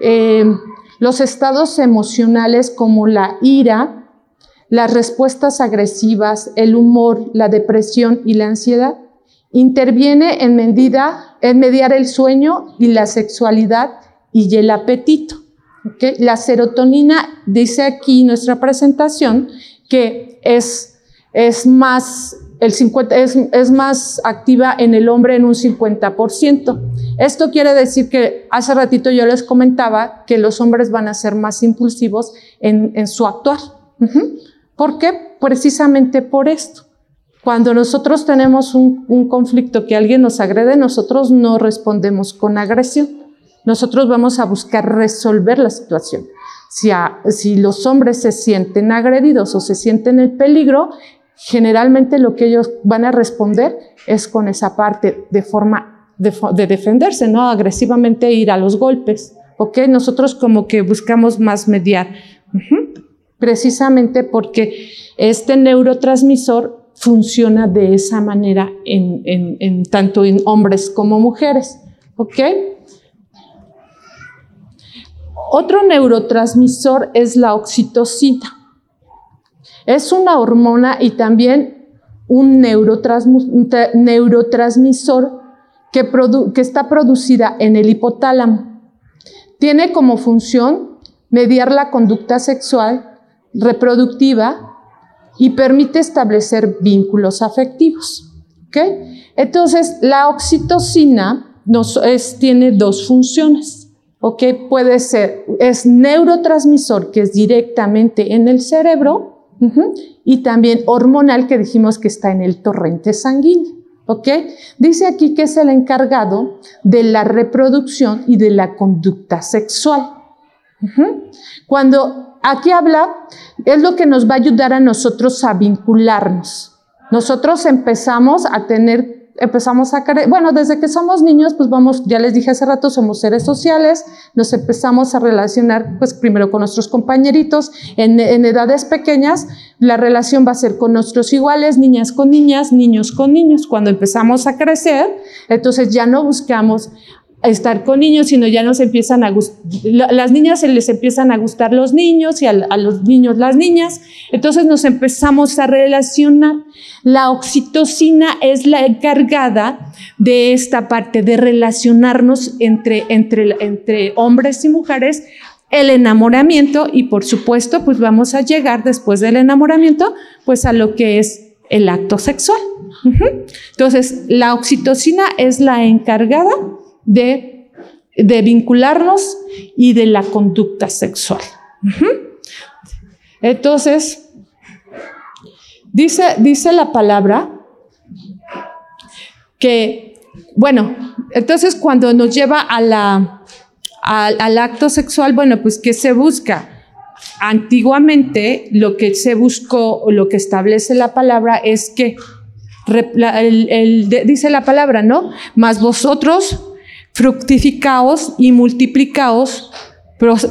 eh, los estados emocionales como la ira, las respuestas agresivas, el humor, la depresión y la ansiedad. Interviene en, medida, en mediar el sueño y la sexualidad y el apetito. La serotonina, dice aquí nuestra presentación, que es, es, más, el 50, es, es más activa en el hombre en un 50%. Esto quiere decir que hace ratito yo les comentaba que los hombres van a ser más impulsivos en, en su actuar. ¿Por qué? Precisamente por esto. Cuando nosotros tenemos un, conflicto que alguien nos agrede, nosotros no respondemos con agresión. Nosotros vamos a buscar resolver la situación. Si, los hombres se sienten agredidos o se sienten en peligro, generalmente lo que ellos van a responder es con esa parte de forma de, defenderse, ¿no? Agresivamente ir a los golpes, ¿ok? Nosotros como que buscamos más mediar precisamente porque este neurotransmisor funciona de esa manera en, tanto en hombres como mujeres. ¿Ok? Otro neurotransmisor es la oxitocina. Es una hormona y también un neurotransmisor que, que está producida en el hipotálamo. Tiene como función mediar la conducta sexual reproductiva y permite establecer vínculos afectivos. ¿okay? Entonces, la oxitocina nos, tiene dos funciones. ¿okay? Puede ser, es neurotransmisor que es directamente en el cerebro y también hormonal que dijimos que está en el torrente sanguíneo. Dice aquí que es el encargado de la reproducción y de la conducta sexual. Cuando aquí habla, es lo que nos va a ayudar a nosotros a vincularnos. Nosotros empezamos a tener, empezamos a bueno, desde que somos niños, pues vamos, ya les dije hace rato, somos seres sociales, nos empezamos a relacionar, pues primero con nuestros compañeritos, en, en edades pequeñas, la relación va a ser con nuestros iguales, niñas con niñas, niños con niños. Cuando empezamos a crecer, entonces ya no buscamos estar con niños, sino ya nos empiezan a gustar, las niñas se les empiezan a gustar los niños y a, los niños las niñas, entonces nos empezamos a relacionar. La oxitocina es la encargada de esta parte, de relacionarnos entre, entre, entre hombres y mujeres, el enamoramiento y por supuesto pues vamos a llegar después del enamoramiento pues a lo que es el acto sexual. Entonces, la oxitocina es la encargada de, vincularnos y de la conducta sexual. Entonces, dice, dice la palabra que, bueno, entonces cuando nos lleva a la, al acto sexual, bueno, pues ¿qué se busca? Antiguamente lo que se buscó o lo que establece la palabra es que, dice la palabra, ¿no? Más vosotros fructificaos y multiplicaos,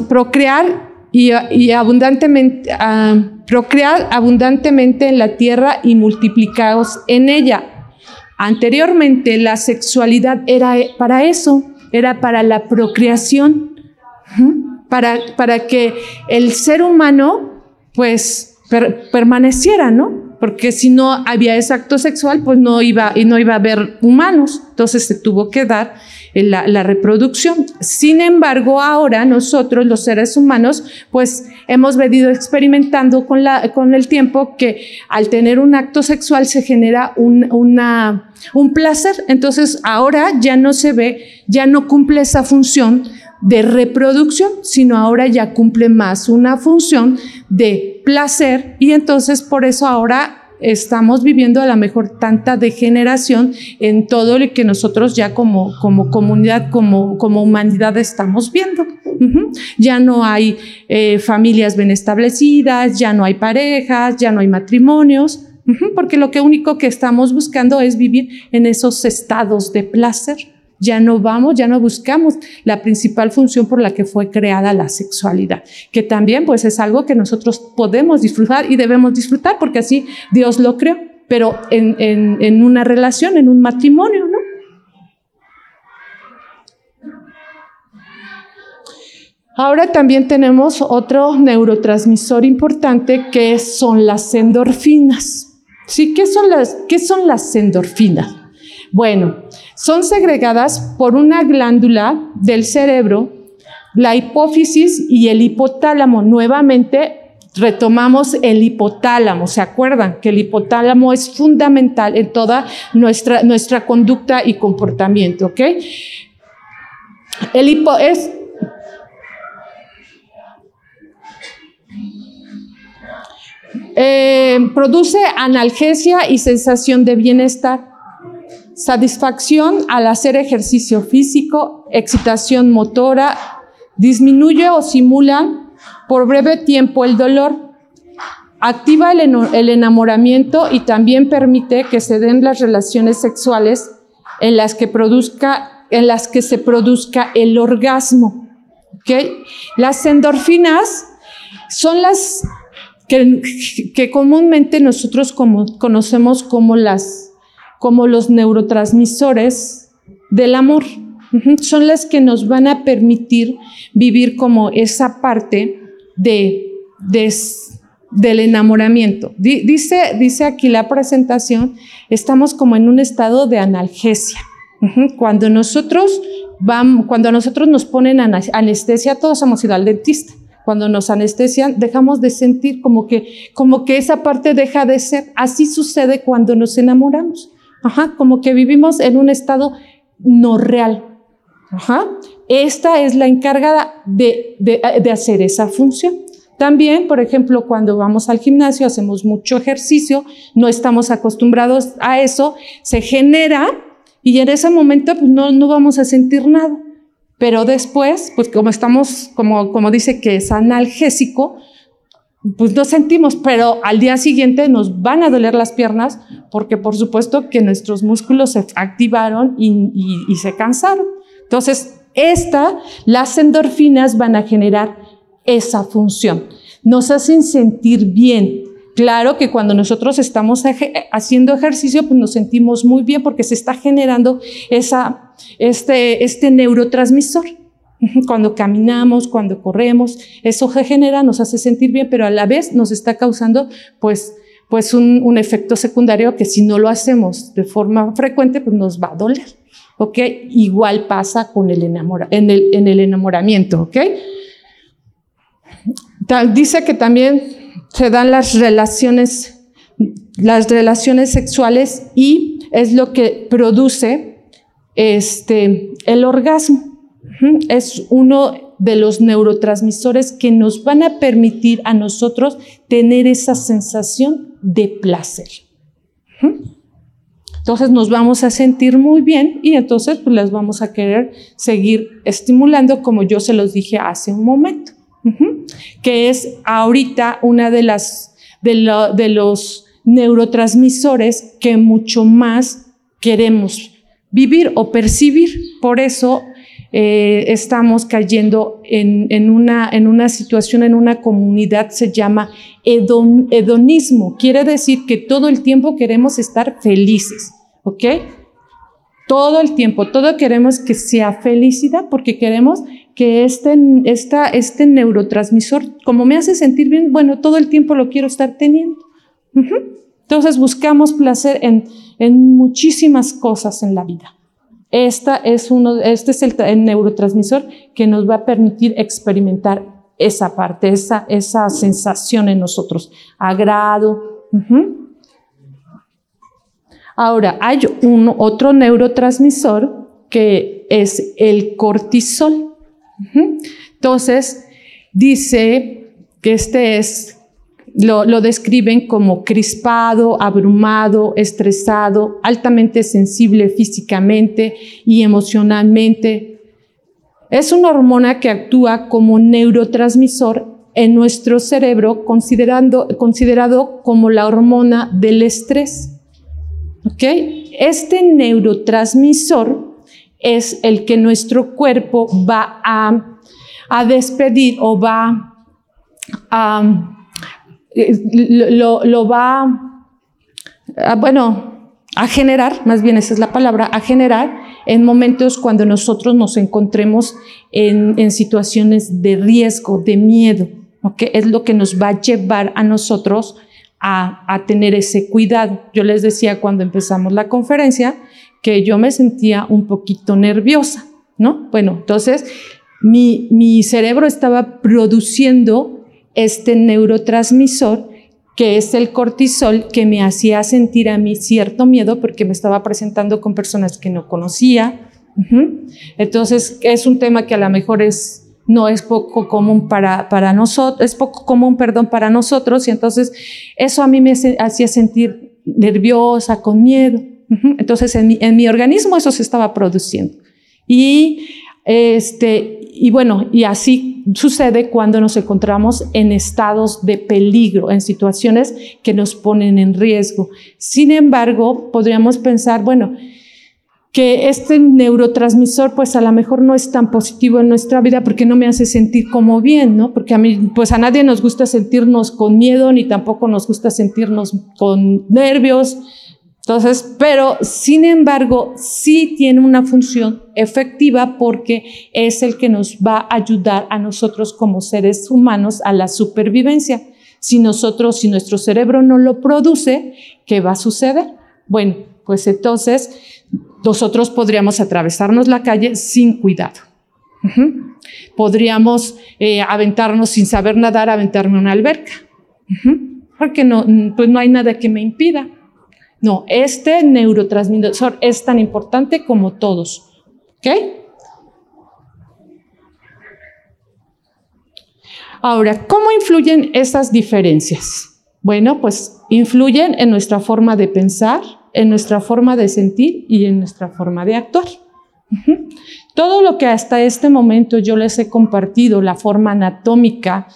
procrear y, abundantemente, uh, procrear abundantemente en la tierra y multiplicaos en ella. Anteriormente la sexualidad era para eso, era para la procreación, para, para que el ser humano pues permaneciera, ¿no? Porque si no había ese acto sexual, pues no iba, y no iba a haber humanos. Entonces se tuvo que dar la, reproducción. Sin embargo, ahora nosotros, los seres humanos, pues hemos venido experimentando con, la, con el tiempo que al tener un acto sexual se genera un, una, un placer. Entonces, ahora ya no se ve, ya no cumple esa función de reproducción, sino ahora ya cumple más una función de placer y entonces por eso ahora estamos viviendo a lo mejor tanta degeneración en todo lo que nosotros ya como, como comunidad, como, como humanidad estamos viendo. Ya no hay eh, familias bien establecidas, ya no hay parejas, ya no hay matrimonios, porque lo que único que estamos buscando es vivir en esos estados de placer. Ya no vamos, ya no buscamos la principal función por la que fue creada la sexualidad, que también pues es algo que nosotros podemos disfrutar y debemos disfrutar porque así Dios lo creó, pero en, en una relación, en un matrimonio, ¿no? Ahora también tenemos otro neurotransmisor importante que son las endorfinas. ¿Sí? ¿Qué son las, qué son las endorfinas? Bueno, son segregadas por una glándula del cerebro, la hipófisis y el hipotálamo. Nuevamente retomamos el hipotálamo. ¿Se acuerdan que el hipotálamo es fundamental en toda nuestra, nuestra conducta y comportamiento? ¿ok? El hipo es eh, produce analgesia y sensación de bienestar satisfacción al hacer ejercicio físico, excitación motora, disminuye o simula por breve tiempo el dolor, activa el, enamoramiento y también permite que se den las relaciones sexuales en las que, produzca, en las que se produzca el orgasmo. Las endorfinas son las que, comúnmente nosotros conocemos como las como los neurotransmisores del amor. Son las que nos van a permitir vivir como esa parte de, del enamoramiento. Dice, dice aquí la presentación, estamos como en un estado de analgesia. Cuando nosotros vamos, cuando nosotros nos ponen anestesia, todos hemos ido al dentista. Cuando nos anestesian, dejamos de sentir como que, como que esa parte deja de ser. Así sucede cuando nos enamoramos. Ajá, como que vivimos en un estado no real. Ajá. Esta es la encargada de, de, hacer esa función. También, por ejemplo, cuando vamos al gimnasio, hacemos mucho ejercicio, no estamos acostumbrados a eso, se genera y en ese momento pues, no, no vamos a sentir nada. Pero después, pues como estamos, como, como dice que es analgésico, pues no sentimos, pero al día siguiente nos van a doler las piernas porque por supuesto que nuestros músculos se activaron y, se cansaron. Entonces, esta, las endorfinas van a generar esa función. Nos hacen sentir bien. Claro que cuando nosotros estamos haciendo ejercicio, pues nos sentimos muy bien porque se está generando esa, este, este neurotransmisor. Cuando caminamos, cuando corremos, eso genera, nos hace sentir bien, pero a la vez nos está causando pues, pues un, efecto secundario que si no lo hacemos de forma frecuente, pues nos va a doler. ¿Ok? Igual pasa con el enamora, en, el, en el enamoramiento. ¿Ok? Dice que también se dan las relaciones las relaciones sexuales y es lo que produce este, el orgasmo. Es uno de los neurotransmisores que nos van a permitir a nosotros tener esa sensación de placer. Entonces nos vamos a sentir muy bien y entonces pues las vamos a querer seguir estimulando como yo se los dije hace un momento, que es ahorita una de las de, los neurotransmisores que mucho más queremos vivir o percibir. Por eso eh, estamos cayendo en, una, en una situación, en una comunidad, se llama hedonismo. Quiere decir que todo el tiempo queremos estar felices. ¿ok? Todo el tiempo, todo queremos que sea felicidad porque queremos que este, esta, este neurotransmisor, como me hace sentir bien, bueno, todo el tiempo lo quiero estar teniendo. Entonces buscamos placer en, en, muchísimas cosas en la vida. Esta es uno, este es el, neurotransmisor que nos va a permitir experimentar esa parte, esa, esa sensación en nosotros, agrado. Ahora, hay un otro neurotransmisor que es el cortisol. Entonces, dice que este es, lo, describen como crispado, abrumado, estresado, altamente sensible físicamente y emocionalmente. Es una hormona que actúa como neurotransmisor en nuestro cerebro, considerando, considerado como la hormona del estrés. Este neurotransmisor es el que nuestro cuerpo va a, despedir o va a, lo, va a, bueno, a generar, más bien esa es la palabra, a generar en momentos cuando nosotros nos encontremos en, situaciones de riesgo, de miedo, Es lo que nos va a llevar a nosotros a, tener ese cuidado. Yo les decía cuando empezamos la conferencia que yo me sentía un poquito nerviosa, ¿no? Bueno, entonces mi, mi cerebro estaba produciendo este neurotransmisor que es el cortisol que me hacía sentir a mí cierto miedo porque me estaba presentando con personas que no conocía. Entonces es un tema que a lo mejor es no es poco común para, para nosotros, es poco común, perdón, para nosotros, y entonces eso a mí me hacía sentir nerviosa, con miedo. Entonces en mi, en mi, organismo eso se estaba produciendo. Y, este, y bueno, y así sucede cuando nos encontramos en estados de peligro, en situaciones que nos ponen en riesgo. Sin embargo, podríamos pensar, bueno, que este neurotransmisor pues a lo mejor no es tan positivo en nuestra vida porque no me hace sentir como bien, ¿no? Porque a mí pues a nadie nos gusta sentirnos con miedo ni tampoco nos gusta sentirnos con nervios. Entonces, pero sin embargo, sí tiene una función efectiva porque es el que nos va a ayudar a nosotros como seres humanos a la supervivencia. Si nosotros, si nuestro cerebro no lo produce, ¿qué va a suceder? Bueno, pues entonces nosotros podríamos atravesarnos la calle sin cuidado. Podríamos eh, aventarnos sin saber nadar, aventarme una alberca. Porque no, pues no hay nada que me impida. No, este neurotransmisor es tan importante como todos. ¿Ok? Ahora, ¿cómo influyen esas diferencias? Bueno, pues influyen en nuestra forma de pensar, en nuestra forma de sentir y en nuestra forma de actuar. Todo lo que hasta este momento yo les he compartido, la forma anatómica,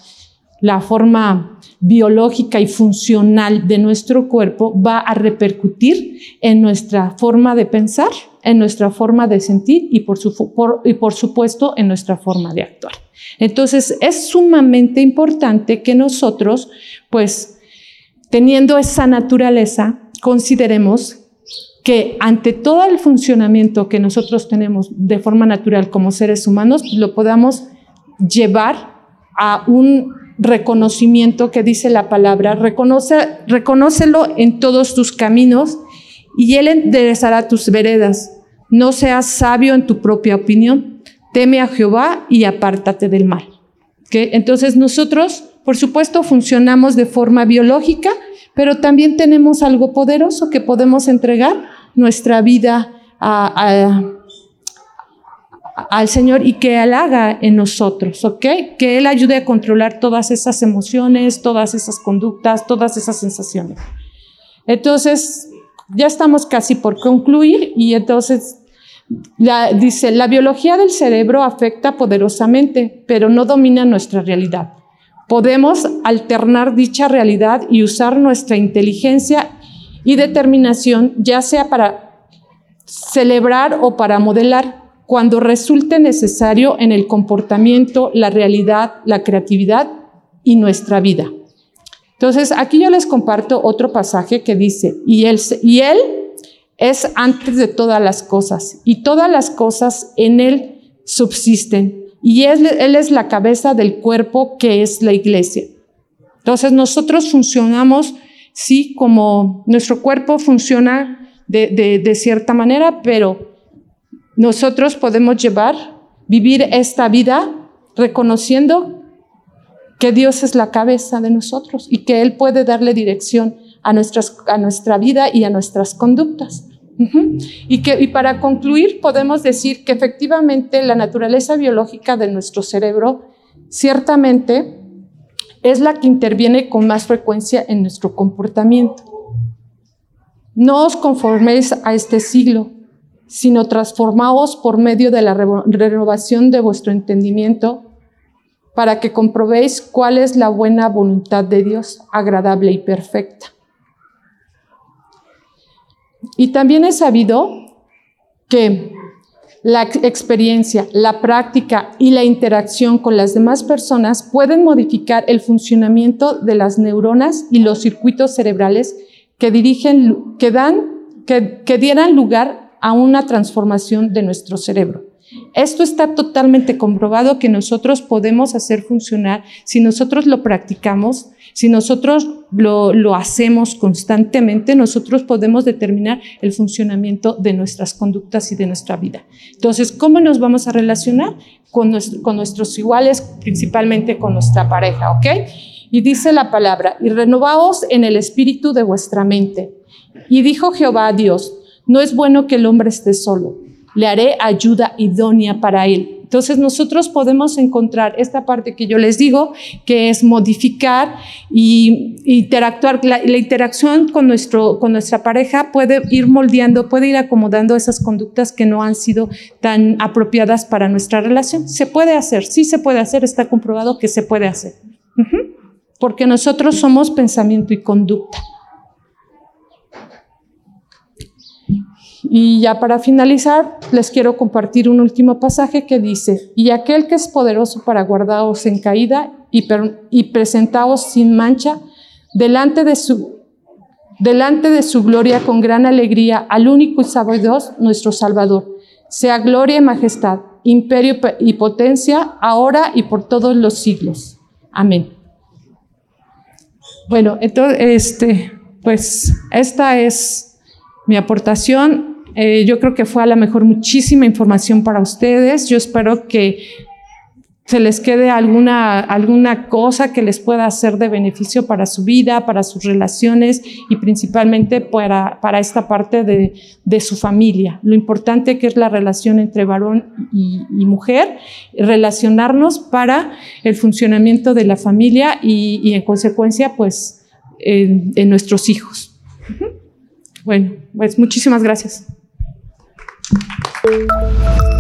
la forma biológica y funcional de nuestro cuerpo, va a repercutir en nuestra forma de pensar, en nuestra forma de sentir y por, supuesto en nuestra forma de actuar. Entonces es sumamente importante que nosotros, pues, teniendo esa naturaleza, consideremos que ante todo el funcionamiento que nosotros tenemos de forma natural como seres humanos, lo podamos llevar a un reconocimiento que dice la palabra, reconoce, reconócelo en todos tus caminos y Él enderezará tus veredas. No seas sabio en tu propia opinión, teme a Jehová y apártate del mal. Entonces nosotros por supuesto, funcionamos de forma biológica, pero también tenemos algo poderoso que podemos entregar nuestra vida al Señor y que Él haga en nosotros, ¿ok? Que Él ayude a controlar todas esas emociones, todas esas conductas, todas esas sensaciones. Entonces, ya estamos casi por concluir y entonces dice, la biología del cerebro afecta poderosamente, pero no domina nuestra realidad. Podemos alternar dicha realidad y usar nuestra inteligencia y determinación, ya sea para celebrar o para modelar, cuando resulte necesario en el comportamiento, la realidad, la creatividad y nuestra vida. Entonces, aquí yo les comparto otro pasaje que dice, y él, y él es antes de todas las cosas, y todas las cosas en él subsisten y él, es la cabeza del cuerpo que es la iglesia. Entonces nosotros funcionamos, sí, como nuestro cuerpo funciona de, cierta manera, pero nosotros podemos llevar, vivir esta vida reconociendo que Dios es la cabeza de nosotros y que Él puede darle dirección a, nuestras, a nuestra vida y a nuestras conductas. Y, que, y para concluir, podemos decir que efectivamente la naturaleza biológica de nuestro cerebro ciertamente es la que interviene con más frecuencia en nuestro comportamiento. No os conforméis a este siglo, sino transformaos por medio de la renovación de vuestro entendimiento para que comprobéis cuál es la buena voluntad de Dios, agradable y perfecta. Y también he sabido que la experiencia, la práctica y la interacción con las demás personas pueden modificar el funcionamiento de las neuronas y los circuitos cerebrales que dirigen, que dan, que, dieran lugar a una transformación de nuestro cerebro. Esto está totalmente comprobado que nosotros podemos hacer funcionar si nosotros lo practicamos, si nosotros lo, hacemos constantemente, nosotros podemos determinar el funcionamiento de nuestras conductas y de nuestra vida. Entonces, ¿cómo nos vamos a relacionar? Con, con nuestros iguales, principalmente con nuestra pareja, ¿ok? Y dice la palabra, y renovaos en el espíritu de vuestra mente. Y dijo Jehová a Dios, no es bueno que el hombre esté solo le haré ayuda idónea para él. Entonces nosotros podemos encontrar esta parte que yo les digo, que es modificar y interactuar. La, interacción con, nuestro, con nuestra pareja puede ir moldeando, puede ir acomodando esas conductas que no han sido tan apropiadas para nuestra relación. Se puede hacer, sí se puede hacer, está comprobado que se puede hacer. Porque nosotros somos pensamiento y conducta. Y ya para finalizar, les quiero compartir un último pasaje que dice, y aquel que es poderoso para guardaros en caída y, y presentaos sin mancha delante de, su, delante de su gloria con gran alegría al único y sabio Dios, nuestro Salvador. Sea gloria y majestad, imperio y potencia, ahora y por todos los siglos. Amén. Bueno, entonces, este, pues esta es mi aportación eh, yo creo que fue a lo mejor muchísima información para ustedes. Yo espero que se les quede alguna, alguna cosa que les pueda ser de beneficio para su vida, para sus relaciones y principalmente para, para esta parte de, de su familia. Lo importante que es la relación entre varón y, mujer, relacionarnos para el funcionamiento de la familia y, en consecuencia, pues, en nuestros hijos. Bueno, pues muchísimas gracias. Thank you.